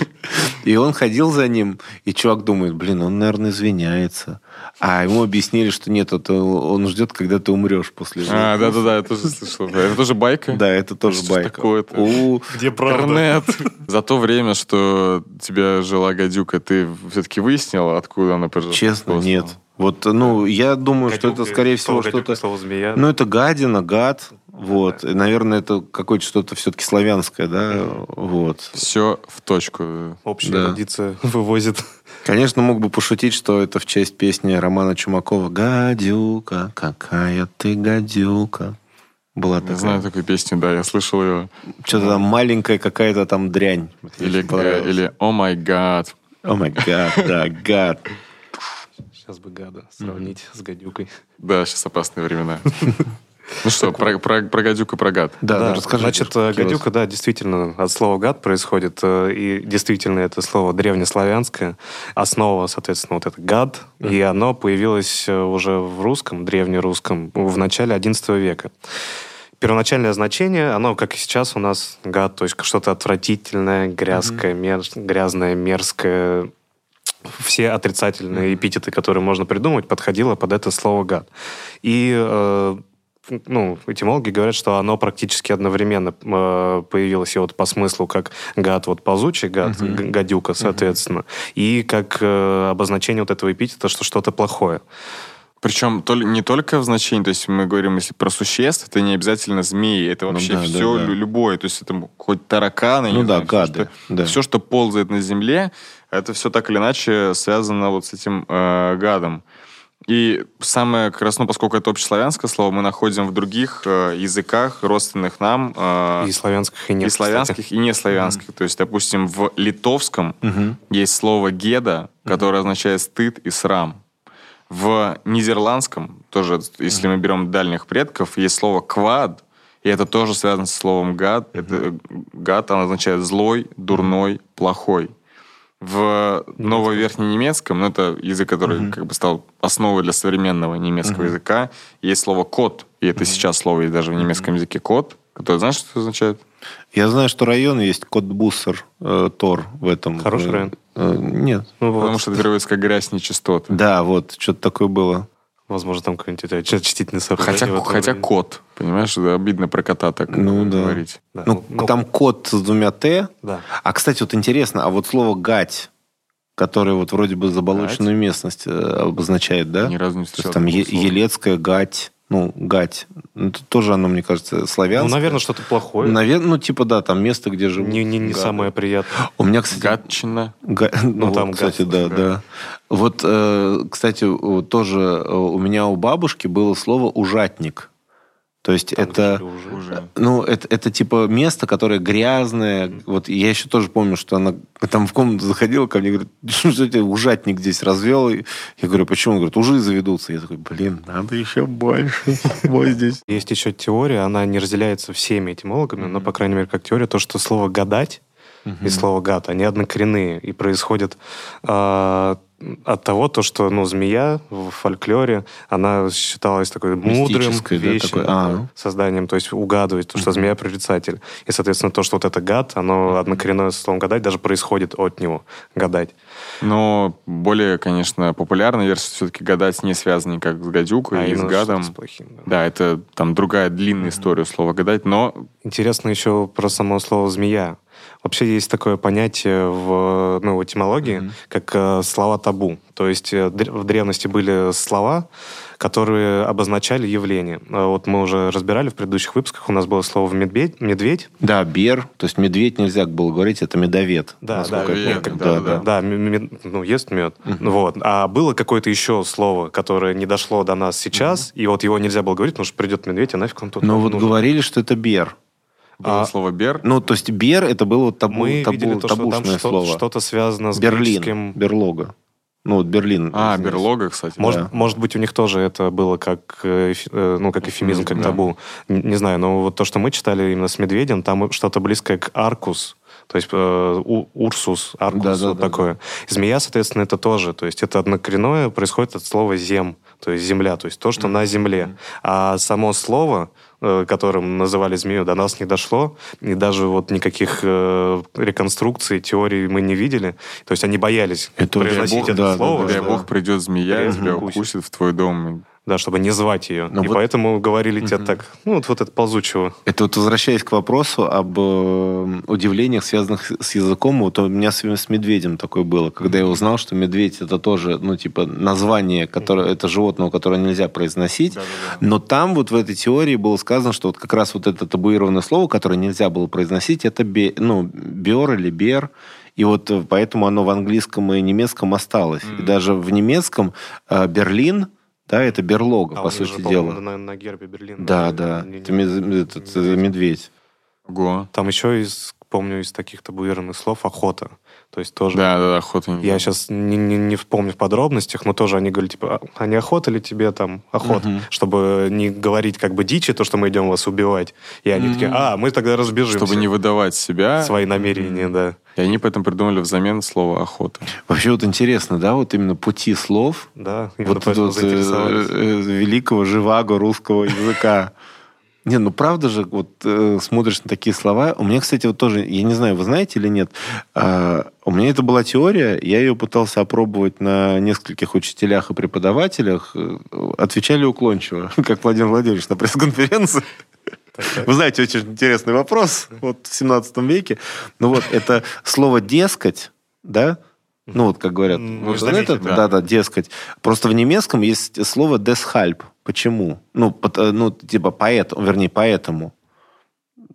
И он ходил за ним, и чувак думает, блин, он, наверное, извиняется. А ему объяснили, что нет, это он ждет, когда ты умрешь после А, да-да-да, я тоже слышал. Это тоже байка? Да, это тоже Что байка. такое-то? У- Где правда? Корнет. За то время, что тебя жила гадюка, ты все-таки выяснил, откуда она произошла? Честно, нет. Вот, ну, я думаю, что это, Гадюка, скорее всего, гадюка, что-то... Слово змея. Ну, это гадина, гад. Вот. И, наверное, это какое-то что-то все-таки славянское, да? Вот. Все в точку. Общая да. традиция вывозит. Конечно, мог бы пошутить, что это в честь песни Романа Чумакова «Гадюка, какая ты гадюка». Была Не такая. знаю такой песни, да, я слышал ее. Что-то там маленькая какая-то там дрянь. Или, или «О май гад». О май гад, да, гад. Сейчас бы гада сравнить с гадюкой. Да, сейчас опасные времена. Ну что, про, про, про гадюку, про гад. Да, да, расскажи. Значит, э, гадюка, да, действительно, от слова гад происходит. э, И действительно, это слово древнеславянское. Основа, соответственно, вот это гад. И оно появилось э, уже в русском, древнерусском, в начале XI века. Первоначальное значение, оно, как и сейчас у нас, гад, то есть что-то отвратительное, грязкое, мерз- грязное, мерзкое, все отрицательные эпитеты, которые можно придумать, подходило под это слово гад. И э, ну, этимологи говорят, что оно практически одновременно э, появилось и вот по смыслу как гад, вот ползучий гад, г- гадюка, соответственно, и как э, обозначение вот этого эпитета, что что-то плохое. Причем то ли- не только в значении, то есть мы говорим, если про существ, это не обязательно змеи, это Ну вообще да, да, все да. лю- любое, то есть это хоть тараканы, Ну да, знаю, гады, Все, что, да. все, что ползает на земле, это все так или иначе связано вот с этим э, гадом. И самое, как раз, ну, поскольку это общеславянское слово, мы находим в других э, языках, родственных нам, э, И славянских, и нет. и славянских, и неславянских. То есть, допустим, в литовском есть слово «геда», которое означает «стыд» и «срам». В нидерландском, тоже, если мы берем дальних предков, есть слово «квад», и это тоже связано с словом «гад». Это «гад», оно означает «злой», «дурной», «плохой». В нововерхненемецком, ну, это язык, который как бы стал основой для современного немецкого языка, есть слово «кот», и это сейчас слово есть даже в немецком языке «кот», которое, знаешь, что это означает? Я знаю, что район есть Котбуссер, э, Тор в этом. Хороший Э, район. э, нет. Ну, вот. Потому что это переводится как грязь, нечистоты. Да, вот, что-то такое было. Возможно, там какой-нибудь это, чтительный сооружение. Хотя, хотя районе. кот, понимаешь, да, обидно про кота так Ну, да. говорить. Да, Ну, ну, там кот с двумя «т». Да. А, кстати, вот интересно, а вот слово «гать», которое вот вроде бы заболоченную местность э, обозначает, да? Ни разу не То встречал есть там Е-. Елецкая гать, ну, гать. Ну, это тоже оно, мне кажется, славянское. Ну, наверное, что-то плохое. Наверное, ну, типа, да, там место, где живут. Не, не, не гады. самое приятное. У меня, кстати, Гатчина. Га- Ну, Ну, там кстати, гад, да, да. да. Вот, э, кстати, тоже э, у меня у бабушки было слово ужатник. То есть Там это... уже. Уже. Ну, это, это типа место, которое грязное. Вот я еще тоже помню, что она там в комнату заходила ко мне, говорит, что ты ужатник здесь развел? Я говорю, почему? Он говорит, ужи заведутся. Я такой, блин, надо еще больше вот здесь. Есть еще теория, она не разделяется всеми этимологами, но, по крайней мере, как теория, то, что слово «гадать» и слово «гад», они однокоренные и происходят а, от того, то, что ну, змея в фольклоре, она считалась такой мудрым, да, вечным такой, а. созданием, то есть угадывать, то, что змея прорицатель. И, соответственно, то, что вот это гад, оно однокоренное со словом гадать, даже происходит от него, гадать. Но более, конечно, популярная версия все-таки гадать не связана никак с гадюкой А и с гадом. с плохим, да. Да, это там другая длинная история слова гадать, но Интересно еще про само слово «змея». Вообще есть такое понятие в, ну, этимологии, как э, слова табу. То есть э, в древности были слова, которые обозначали явление. Э, Вот мы уже разбирали в предыдущих выпусках, у нас было слово «медведь», «медведь». Да, бер, то есть медведь нельзя было говорить, это медовед. Да, да, медведь, помню. да, да, да. да. Да, м- м- ну, ест мед. Вот. А было какое-то еще слово, которое не дошло до нас сейчас, и вот его нельзя было говорить, потому что придет медведь, а нафиг он тут Но вот нужен? говорили, что это бер. Было А- слово «бер». Ну, то есть бер это было вот табу, Мы табу- видели то, что там табушное что- слово. что-то связано с Берлин, греческим... берлога. Ну, вот Берлин. А, извиняюсь. берлога, кстати. Может, Да. может быть, у них тоже это было как, э, э, ну, как эфемизм, как Да. табу. Не знаю, но вот то, что мы читали именно с медведем, там что-то близкое к аркус. То есть э, у- Урсус, Аркус, Да, да, вот да, такое. Змея, соответственно, это тоже. То есть это однокоренное происходит от слова «зем», то есть земля, то есть то, что на земле. А само слово, которым называли змею, до нас не дошло, и даже вот никаких э, реконструкций, теорий мы не видели. То есть они боялись Это произносить бог, это да, слово. да, Дай да. бог, придет змея, тебя укусит в твой дом. Да, чтобы не звать ее. Ну и вот- поэтому говорили тебе так, ну, вот, вот это ползучего. Это вот возвращаясь к вопросу об э, удивлениях, связанных с языком, вот у меня с, с медведем такое было, когда я узнал, что медведь это тоже, ну, типа, название, которое, это животного, которое нельзя произносить, но там вот в этой теории было сказано, что вот как раз вот это табуированное слово, которое нельзя было произносить, это бе, ну, бер или бер, и вот э, поэтому оно в английском и немецком осталось. И даже в немецком э, Берлин, да, это берлога, А по же, сути по-моему, дела. На, на гербе Берлина. Да, да. Не- не- Это мед- этот, э, медведь. Ого. Там еще из, помню, из таких табуированных слов охота. То есть тоже... Да, да, охота. Я сейчас не, не, не вспомню в подробностях, но тоже они говорили, типа, а не охота ли тебе там охот? Чтобы не говорить как бы дичи, то, что мы идем вас убивать. И они такие, а, мы тогда разбежимся. Чтобы не выдавать себя. Свои намерения, да. И они поэтому придумали взамен слово охота. Вообще вот интересно, да, вот именно пути слов, Да, именно вот поэтому этого заинтересовались. великого живаго русского языка. Не, ну правда же, вот э, смотришь на такие слова. У меня, кстати, вот тоже, я не знаю, вы знаете или нет, а, у меня это была теория, я ее пытался опробовать на нескольких учителях и преподавателях. э, Отвечали уклончиво, как Владимир Владимирович на пресс-конференции. Вы знаете, очень интересный вопрос вот в 17 веке. Ну вот, это слово «дескать», да? Ну вот, как говорят. Вот это, да. да, да, дескать. Просто в немецком есть слово «deshalb». Почему? Ну, э, ну типа поэтому, вернее, поэтому.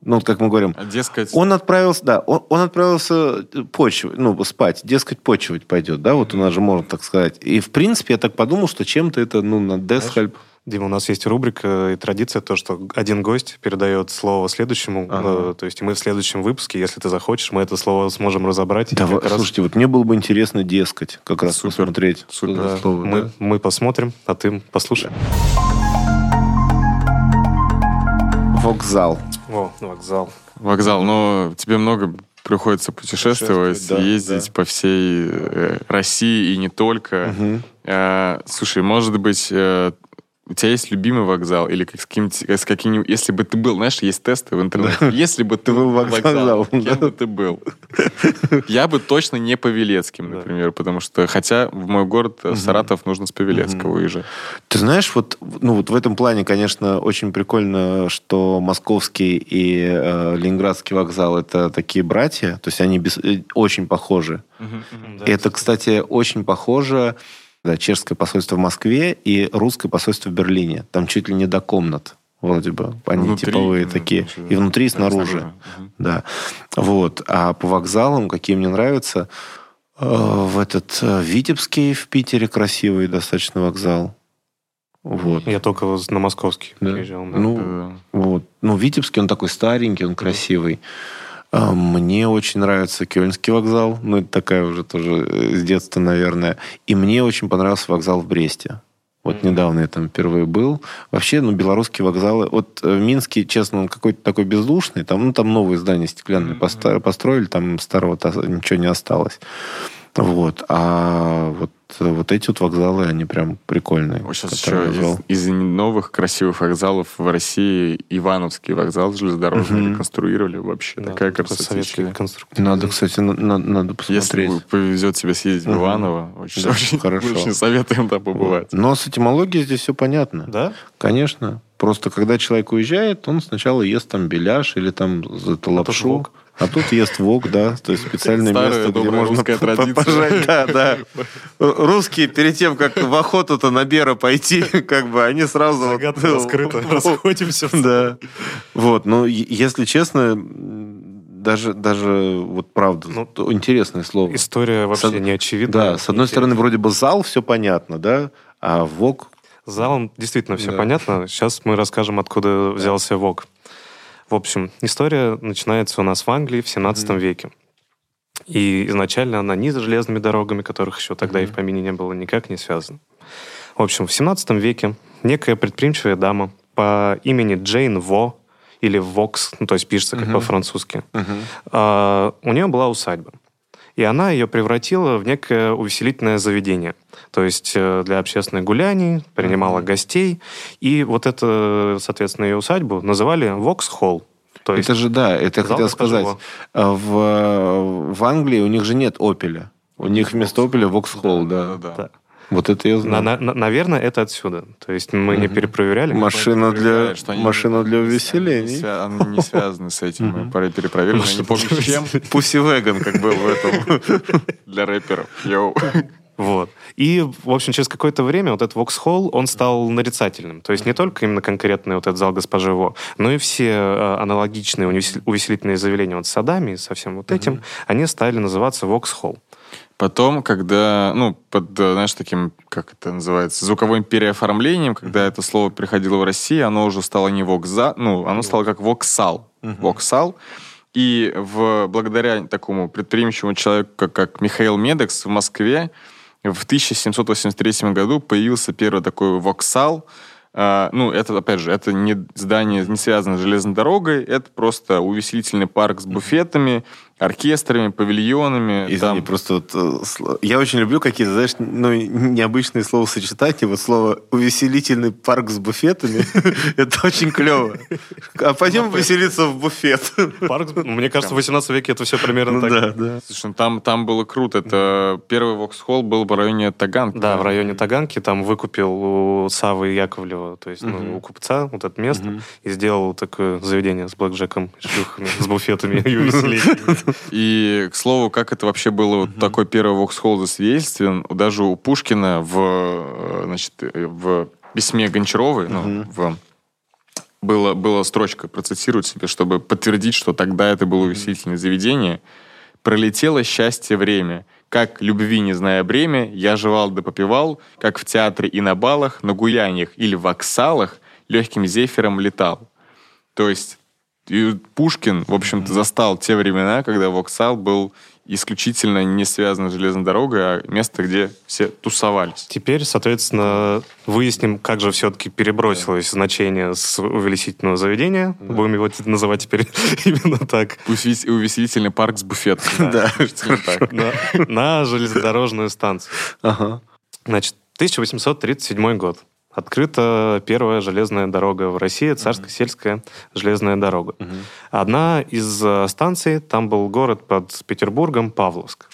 Ну, вот как мы говорим, А, Дескать, он отправился, да, он, он отправился почивать, ну, спать, дескать, почивать пойдет, да, вот у нас же можно так сказать. И, в принципе, я так подумал, что чем-то это, ну, на «deshalb». Дима, у нас есть рубрика и традиция, то, что один гость передает слово следующему. Ага. э, То есть мы в следующем выпуске, если ты захочешь, мы это слово сможем разобрать. и Да, как раз, слушайте, вот мне было бы интересно «дескать», как раз Супер, посмотреть. супер. да, слово, мы, да. мы посмотрим, а ты послушай. Вокзал. О, вокзал. вокзал, но тебе много приходится путешествовать, Путешествовать, да, ездить да. по всей э, России и не только. Мгм. Э, слушай, может быть, э, у тебя есть любимый вокзал или как, с каким-нибудь, с каким если бы ты был, знаешь, есть тесты в интернете. Если бы ты был вокзал, кем бы ты был? Я бы точно не Павелецким, например, потому что, хотя в мой город э, Саратов нужно с Павелецкого уезжать. Ты знаешь, вот, ну, вот в этом плане, конечно, очень прикольно, что московский и э, ленинградский вокзал это такие братья, то есть они э, очень похожи. Это, кстати, очень похоже да, чешское посольство в Москве и русское посольство в Берлине. Там чуть ли не до комнат. Вроде бы. Они Внутри, типовые ну, такие. ничего. И внутри, и Да, снаружи. Мгм. Да. Вот. А по вокзалам, какие мне нравятся, э, в этот э, Витебский в Питере красивый достаточно вокзал. Вот. Я только на московский Да. приезжал. да. Ну, Да. Вот. Ну, Витебский, он такой старенький, он красивый. А, Мне очень нравится Кёльнский вокзал. Ну, это такая уже тоже э, с детства, наверное. И мне очень понравился вокзал в Бресте. Вот Мгм. недавно я там впервые был. Вообще, ну, белорусские вокзалы... Вот э, Минский, честно, он какой-то такой бездушный. Там, ну, там новые здания стеклянные поста- построили, там старого ничего не осталось. Вот. А вот, вот эти вот вокзалы, они прям прикольные. Вот сейчас еще из, из новых красивых вокзалов в России Ивановский вокзал железнодорожный Мгм. реконструировали вообще. Да, Такая красота. Надо, кстати, на- на- надо Если посмотреть. вы- повезет тебе съездить в Мгм. Иваново, очень, Да, очень, хорошо. очень советуем там побывать. Но с этимологией здесь все понятно. Да? Конечно. Просто когда человек уезжает, он сначала ест там беляш или там за это лапшу. вок. А тут ест вок, да. То есть специальное Старая место, где можно традиция. пожать. Да, да. Русские перед тем, как в охоту-то на Бера пойти, как бы они сразу... вот, Загадка ну, раскрыта. вот, Расходимся. Да. Вот, ну, е- если честно, даже, даже вот правда, Ну, то интересное слово. История вообще С- не очевидна. Да, с одной стороны, вроде бы зал, все понятно, да, а ВОК... Залом действительно все Да. понятно. Сейчас мы расскажем, откуда взялся ВОК. В общем, история начинается у нас в Англии в 17 Мгм. веке. И изначально она ни с железными дорогами, которых еще тогда и в помине не было, никак не связана. В общем, в 17 веке некая предприимчивая дама по имени Джейн Во, или Вокс, ну, то есть пишется как Мгм. по-французски, а, у нее была усадьба. И она ее превратила в некое увеселительное заведение. То есть э, для общественных гуляний, принимала Мгм. гостей. И вот это, соответственно, ее усадьбу называли Вокс-холл. То есть это же, да, это я хотел сказать. А В, в Англии у них же нет Опеля. У них вместо Опеля Воксхолл, да. да. Да. Вот это я На- знаю. на- на- наверное, это отсюда. То есть мы не Мгм. перепроверяли. Машина для, что они машина для не увеселений. свя- Они не связаны с этим. Мы пора- перепроверили. Я не помню, чем. Пусси Веган, как был в этом. Для рэперов. Йоу. Вот. И, в общем, через какое-то время вот этот Воксхолл, он стал нарицательным. То есть не только именно конкретный вот этот зал госпожи Во, но и все э, аналогичные увесел- увеселительные заведения вот с садами и со всем вот этим, они стали называться Воксхолл. Потом, когда, ну, под, э, знаешь, таким, как это называется, звуковым переоформлением, когда это слово приходило в Россию, оно уже стало не вокза, ну, оно стало как воксал. Воксал. И в, благодаря такому предприимчивому человеку, как, как Михаил Медекс в Москве, в 1783 году появился первый такой воксал. А, ну, это, опять же, это не здание, не связано с железной дорогой, это просто увеселительный парк с буфетами, оркестрами, павильонами. Извини, там- просто вот, э, я очень люблю какие-то, знаешь, ну, необычные словосочетания. Вот слово «увеселительный парк с буфетами» — это очень клево. А пойдем веселиться в буфет. Парк, мне кажется, в 18 веке это все примерно Ну так. да, да. Слушай, ну там, там было круто. Это первый Воксхолл был в районе Таганки. Да, в районе Таганки там выкупил у Савы Яковлева, то есть ну, у купца вот это место, и сделал такое заведение с блэкджеком, с буфетами и увеселениями. И, к слову, как это вообще было, вот такой первый Воксхолл засвидетельствован, даже у Пушкина в, э, значит, э, в письме Гончаровой, ну, в было, была строчка, процитирую себе, чтобы подтвердить, что тогда это было увеселительное заведение. «Пролетело счастье время. Как любви не зная бремя, я жевал да попивал, как в театре и на балах, на гуляниях или в оксалах легким зефиром летал». То есть и Пушкин, в общем-то, застал те времена, когда Воксал был исключительно не связан с железной дорогой, а место, где все тусовались. Теперь, соответственно, выясним, как же все-таки перебросилось значение с увеличительного заведения. Будем его называть теперь именно так. Увесели- Увеселительный парк с буфетом. Да. На, железнодорожную станцию. Значит, 1837 год. Открыта первая железная дорога в России, царско-сельская железная дорога. Одна из э, станций, там был город под Петербургом, Павловск.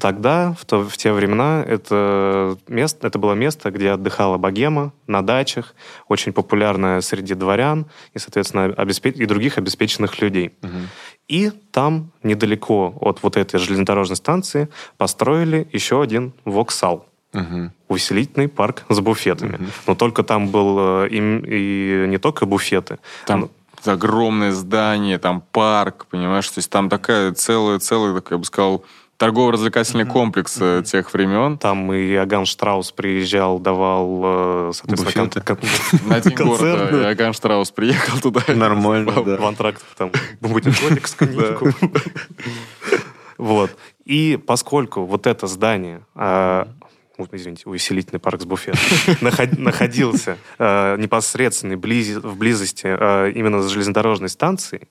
Тогда, в, то- в те времена, это, место, это было место, где отдыхала богема на дачах, очень популярное среди дворян и, соответственно, обеспе- и других обеспеченных людей. И там, недалеко от вот этой железнодорожной станции, построили еще один воксал. Мгм. Увеселительный парк с буфетами. Но только там был э, им- и не только буфеты. Там огромное здание, там парк, понимаешь? То есть там такая целая, целая, так, я бы сказал, торгово-развлекательный комплекс э, тех времен. Там и Аган Штраус приезжал, давал, э, соответственно, Буфеты. кон- На один год, Концерт, да, да. Иоганн Штраус приехал туда. Нормально, в да. в антрактах там бутербродик с коньячком. Вот. И поскольку вот это здание, а, извините, увеселительный парк с буфетом, наход- находился а, непосредственно в близости а, именно железнодорожной станцией,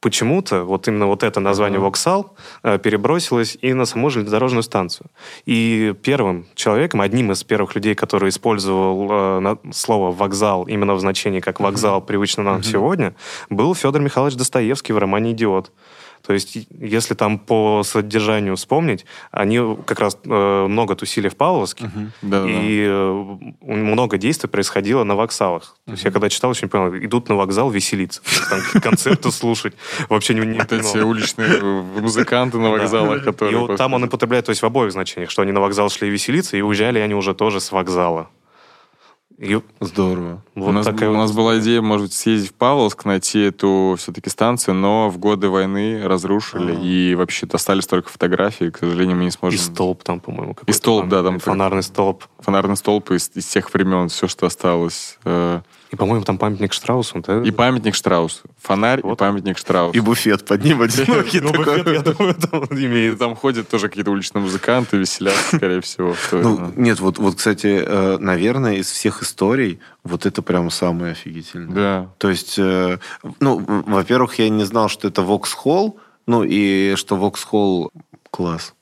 почему-то вот именно вот это название «Воксал» э, перебросилось и на саму железнодорожную станцию. И первым человеком, одним из первых людей, который использовал э, слово «вокзал» именно в значении как «вокзал», привычно нам сегодня, был Федор Михайлович Достоевский в романе «Идиот». То есть, и- если там по содержанию вспомнить, они как раз э, много тусили в Павловске, Да-да-да. и э, много действий происходило на вокзалах. То есть я когда читал, очень понял, идут на вокзал веселиться, там концерты слушать. Вообще не, Вот эти понимал. уличные э, музыканты на вокзалах, И которые... вот просто- там он употребляет, то есть в обоих значениях, что они на вокзал шли веселиться, и уезжали они уже тоже с вокзала. И Здорово. вот у, нас, такая у вот нас была идея, может быть, съездить в Павловск, найти эту все-таки станцию, но в годы войны разрушили, А. и вообще остались только фотографии, к сожалению, мы не И сможем... столб там, по-моему. какой-то столб, да, там Фонарный столб. Фонарный столб из, из тех времен, все, что осталось. И, по-моему, там памятник Штраусу, да? И памятник Штраусу. Фонарь и Вот. памятник Штраусу. И буфет под ним одинокий Ну, такой. буфет, я думаю, там И имеет. там ходят тоже какие-то уличные музыканты, веселятся, скорее всего. Ну, нет, вот, вот, кстати, э, наверное, из всех историй вот это прям самое офигительное. Да. То есть, э, ну, во-первых, я не знал, что это Воксхолл, ну, и что Воксхолл класс.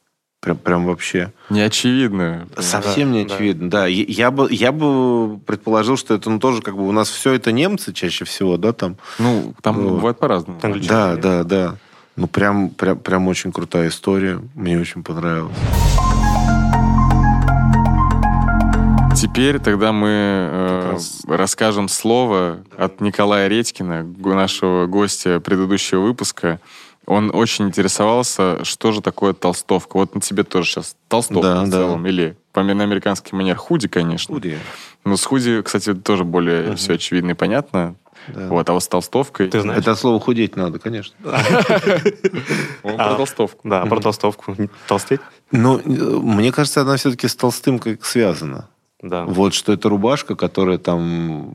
Прям, прям вообще. Не очевидно. Совсем Да, не да. очевидно. Да, Я, я бы, я бы предположил, что это ну, тоже как бы у нас все это немцы чаще всего, да, там. Ну, там Вот. бывает по-разному. Да, да, да. Ну, прям, прям, прям очень крутая история. Мне очень понравилось. Теперь тогда мы э, раз- расскажем слово от Николая Редькина, го- нашего гостя предыдущего выпуска. Он очень интересовался, что же такое толстовка. Вот на тебе тоже сейчас толстовка Да, в да. целом. Или по на американский манер худи, конечно. Худи. Но с худи, кстати, тоже более все очевидно и понятно. Да. Вот, а вот с толстовкой... Ты знаешь? Это от слова худеть надо, конечно. Он А. про толстовку. Да, про толстовку. Толстеть? Э, мне кажется, она все-таки с толстым как связана. Да. Вот что это рубашка, которая там,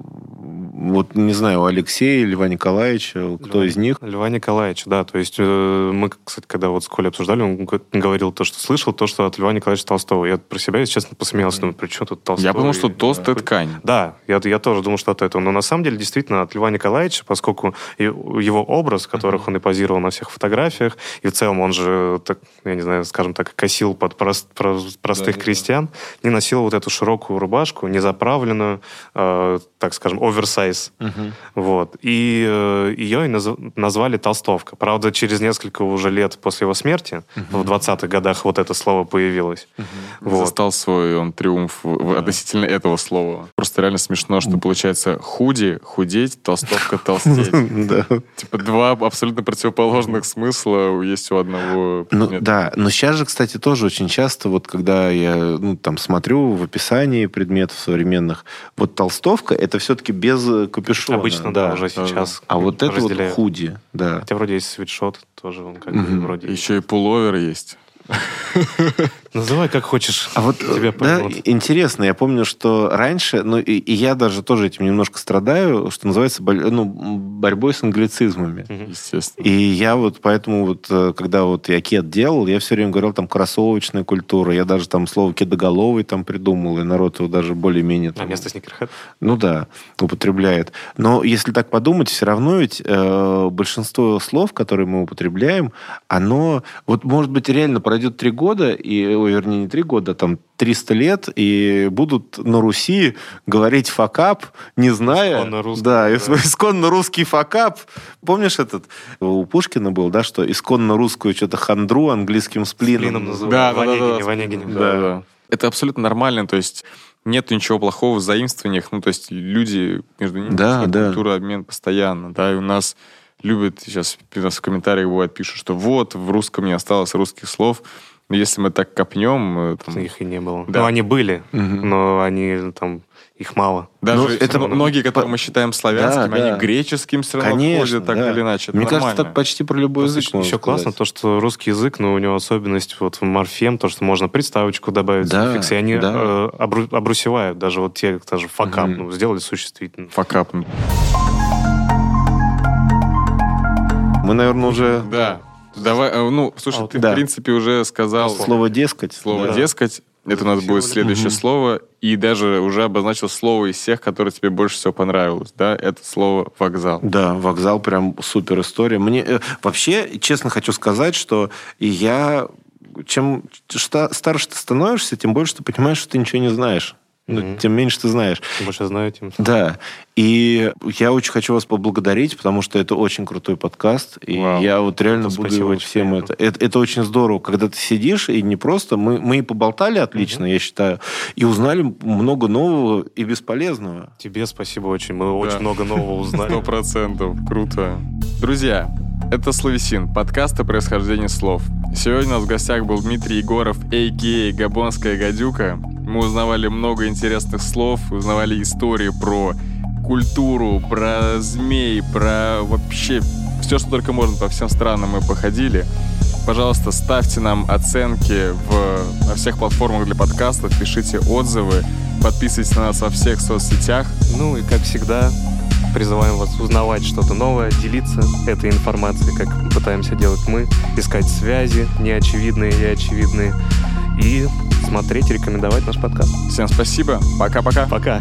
вот не знаю, у Алексея, Льва Николаевича, кто Льва- из них. Льва Николаевича, да. То есть э, мы, кстати, когда вот с Колей обсуждали, он говорил то, что слышал, то, что от Льва Николаевича Толстого. Я про себя, если честно, посмеялся. Думаю, при чем тут Толстой? Я подумал, что И- толстая ткань. Да, я, я тоже думал, что от этого. Но на самом деле, действительно, от Льва Николаевича, поскольку его образ, которых он и позировал на всех фотографиях, и в целом он же, так, я не знаю, скажем так, косил под прос- прос- простых Да-да-да. крестьян, не носил вот эту широкую рубашку, не заправленную, э, так скажем, оверсайз. Вот. И э, ее и наз- назвали толстовка. Правда, через несколько уже лет после его смерти, в 20-х годах вот это слово появилось. Вот. Застал свой он триумф в- относительно этого слова. Просто реально смешно, что получается худи, худеть, толстовка, толстеть. Да. Типа два абсолютно противоположных смысла есть у одного Ну, да, но сейчас же, кстати, тоже очень часто, вот когда я ну, там смотрю в описании предметов современных, вот толстовка это все-таки без э, капюшона. Обычно, да, уже сейчас. А вот это вот худи, да. Хотя вроде есть свитшот, тоже он как бы вроде... Еще и пуловер есть. Называй как хочешь. А вот тебя да, поймут. интересно, я помню, что раньше, ну и, и я даже тоже этим немножко страдаю, что называется ну, борьбой с англицизмами. Естественно. И я вот поэтому вот, э, когда вот я кет делал, я все время говорил там кроссовочная культура. Я даже там слово кедоголовый там придумал, и народ его даже более-менее... А там- место сникерхед? Ну да, употребляет. Но если так подумать, все равно ведь э, большинство слов, которые мы употребляем, оно... Вот, может быть, реально пройдет три года, и, ой, вернее, не три года, а там 300 лет, и будут на Руси говорить факап, не зная... Исконно русский, да, да. ис- исконно русский факап. Помнишь этот? У Пушкина был, да, что исконно русскую что-то хандру английским сплином. Сплином называют. Да, да, да, Ванегине, да. Да, да. Это абсолютно нормально, то есть нет ничего плохого в заимствованиях, ну, то есть люди между ними Да, да. культура обмен постоянно, да, и у нас любят, сейчас у нас в комментариях бывает пишут, что вот, в русском не осталось русских слов, если мы так копнем, э, там, Их и не было. Да. Ну, они были, Мгм. но они там их мало. Даже Ну, это многие, которые мы считаем славянскими, Да, они да. греческим все равно Конечно, входят так да. или иначе. Это Мне кажется, нормально. так почти про любой Просто язык еще можно классно сказать. то, что русский язык, но у него особенность вот в морфем, то, что можно приставочку добавить, Да, суффикс, и они да. э, обру- обрусевают. Даже вот те, даже факап, Мгм. ну, сделали существительным. Факап. Мы, наверное, уже Да. Давай, э, ну, слушай, А ты, да. в принципе, уже сказал слово «дескать». слово да. «дескать». Это у нас будет следующее слово. И даже уже обозначил слово из всех, которое тебе больше всего понравилось. Да, это слово «вокзал». Да, вокзал прям супер история. Мне э, вообще, честно хочу сказать, что я чем ста- старше ты становишься, тем больше ты понимаешь, что ты ничего не знаешь. Ну, Мгм. тем меньше ты знаешь. Чем больше знаю, тем... Да. И я очень хочу вас поблагодарить, потому что это очень крутой подкаст. И Вау. я вот реально Ну, буду спасибо, его всем это, это. Это очень здорово, когда ты сидишь и не просто... Мы, мы и поболтали отлично, я считаю, и узнали много нового и бесполезного. Тебе спасибо очень. Мы очень много нового Сто узнали. процентов. Круто. Друзья, это Словесин, подкаст о происхождении слов. Сегодня у нас в гостях был Дмитрий Егоров, а.к.а. Габонская гадюка. Мы узнавали много интересных слов, узнавали истории про культуру, про змей, про вообще все, что только можно по всем странам мы походили. Пожалуйста, ставьте нам оценки в, на всех платформах для подкастов, пишите отзывы, подписывайтесь на нас во всех соцсетях. Ну и, как всегда, призываем вас узнавать что-то новое, делиться этой информацией, как пытаемся делать мы, искать связи, неочевидные и очевидные, и смотреть рекомендовать наш подкаст. Всем спасибо. Пока-пока. Пока!